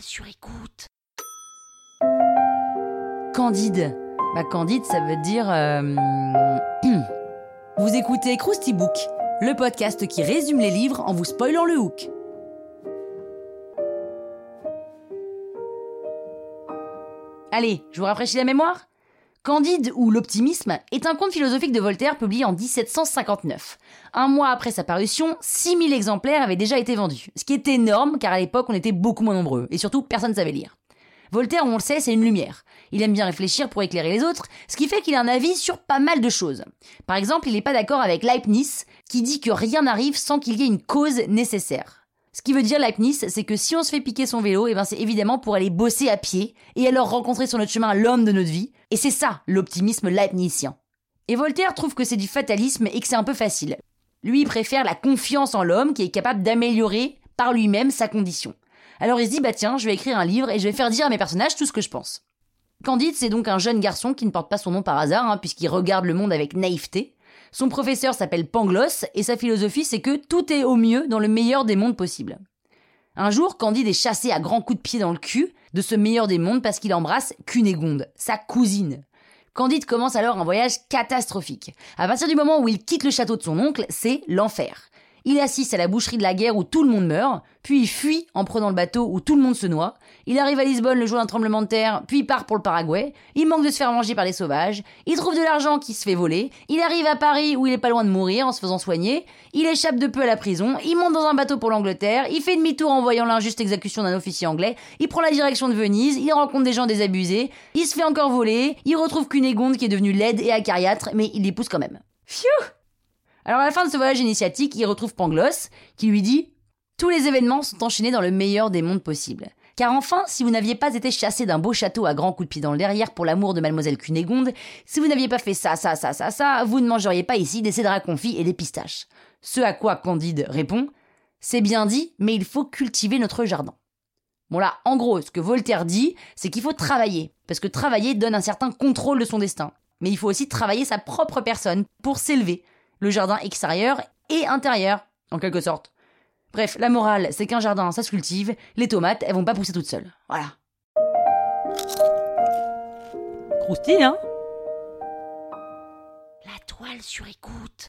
Sur écoute. Candide. Bah Candide, ça veut dire... euh, Vous écoutez Krusty Book, le podcast qui résume les livres en vous spoilant le hook. Allez, je vous rafraîchis la mémoire? Candide ou l'optimisme est un conte philosophique de Voltaire publié en 1759. Un mois après sa parution, 6000 exemplaires avaient déjà été vendus. Ce qui est énorme car à l'époque on était beaucoup moins nombreux et surtout personne ne savait lire. Voltaire, on le sait, c'est une lumière. Il aime bien réfléchir pour éclairer les autres, ce qui fait qu'il a un avis sur pas mal de choses. Par exemple, il n'est pas d'accord avec Leibniz, qui dit que rien n'arrive sans qu'il y ait une cause nécessaire. Ce qui veut dire Leibniz, c'est que si on se fait piquer son vélo, et ben c'est évidemment pour aller bosser à pied et alors rencontrer sur notre chemin l'homme de notre vie. Et c'est ça, l'optimisme leibnizien. Et Voltaire trouve que c'est du fatalisme et que c'est un peu facile. Lui, il préfère la confiance en l'homme qui est capable d'améliorer par lui-même sa condition. Alors il se dit, bah tiens, je vais écrire un livre et je vais faire dire à mes personnages tout ce que je pense. Candide, c'est donc un jeune garçon qui ne porte pas son nom par hasard, hein, puisqu'il regarde le monde avec naïveté. Son professeur s'appelle Pangloss, et sa philosophie, c'est que tout est au mieux dans le meilleur des mondes possibles. Un jour, Candide est chassé à grands coups de pied dans le cul de ce meilleur des mondes parce qu'il embrasse Cunégonde, sa cousine. Candide commence alors un voyage catastrophique. À partir du moment où il quitte le château de son oncle, c'est l'enfer. Il assiste à la boucherie de la guerre où tout le monde meurt, puis il fuit en prenant le bateau où tout le monde se noie. Il arrive à Lisbonne le jour d'un tremblement de terre, puis il part pour le Paraguay. Il manque de se faire manger par les sauvages. Il trouve de l'argent qui se fait voler. Il arrive à Paris où il est pas loin de mourir en se faisant soigner. Il échappe de peu à la prison. Il monte dans un bateau pour l'Angleterre. Il fait demi-tour en voyant l'injuste exécution d'un officier anglais. Il prend la direction de Venise. Il rencontre des gens désabusés. Il se fait encore voler. Il retrouve Cunégonde qui est devenue laide et acariâtre, mais il l'épouse quand même. Phew alors à la fin de ce voyage initiatique, il retrouve Pangloss, qui lui dit Tous les événements sont enchaînés dans le meilleur des mondes possibles. Car enfin, si vous n'aviez pas été chassé d'un beau château à grands coups de pied dans le derrière pour l'amour de mademoiselle Cunégonde, si vous n'aviez pas fait ça, ça, ça, ça, ça, vous ne mangeriez pas ici des cédrats confits et des pistaches. Ce à quoi Candide répond C'est bien dit, mais il faut cultiver notre jardin. Bon là, en gros, ce que Voltaire dit, c'est qu'il faut travailler, parce que travailler donne un certain contrôle de son destin. Mais il faut aussi travailler sa propre personne pour s'élever, le jardin extérieur et intérieur, en quelque sorte. Bref, la morale, c'est qu'un jardin, ça se cultive, les tomates, elles vont pas pousser toutes seules. Voilà. Croustille, hein? La toile sur écoute.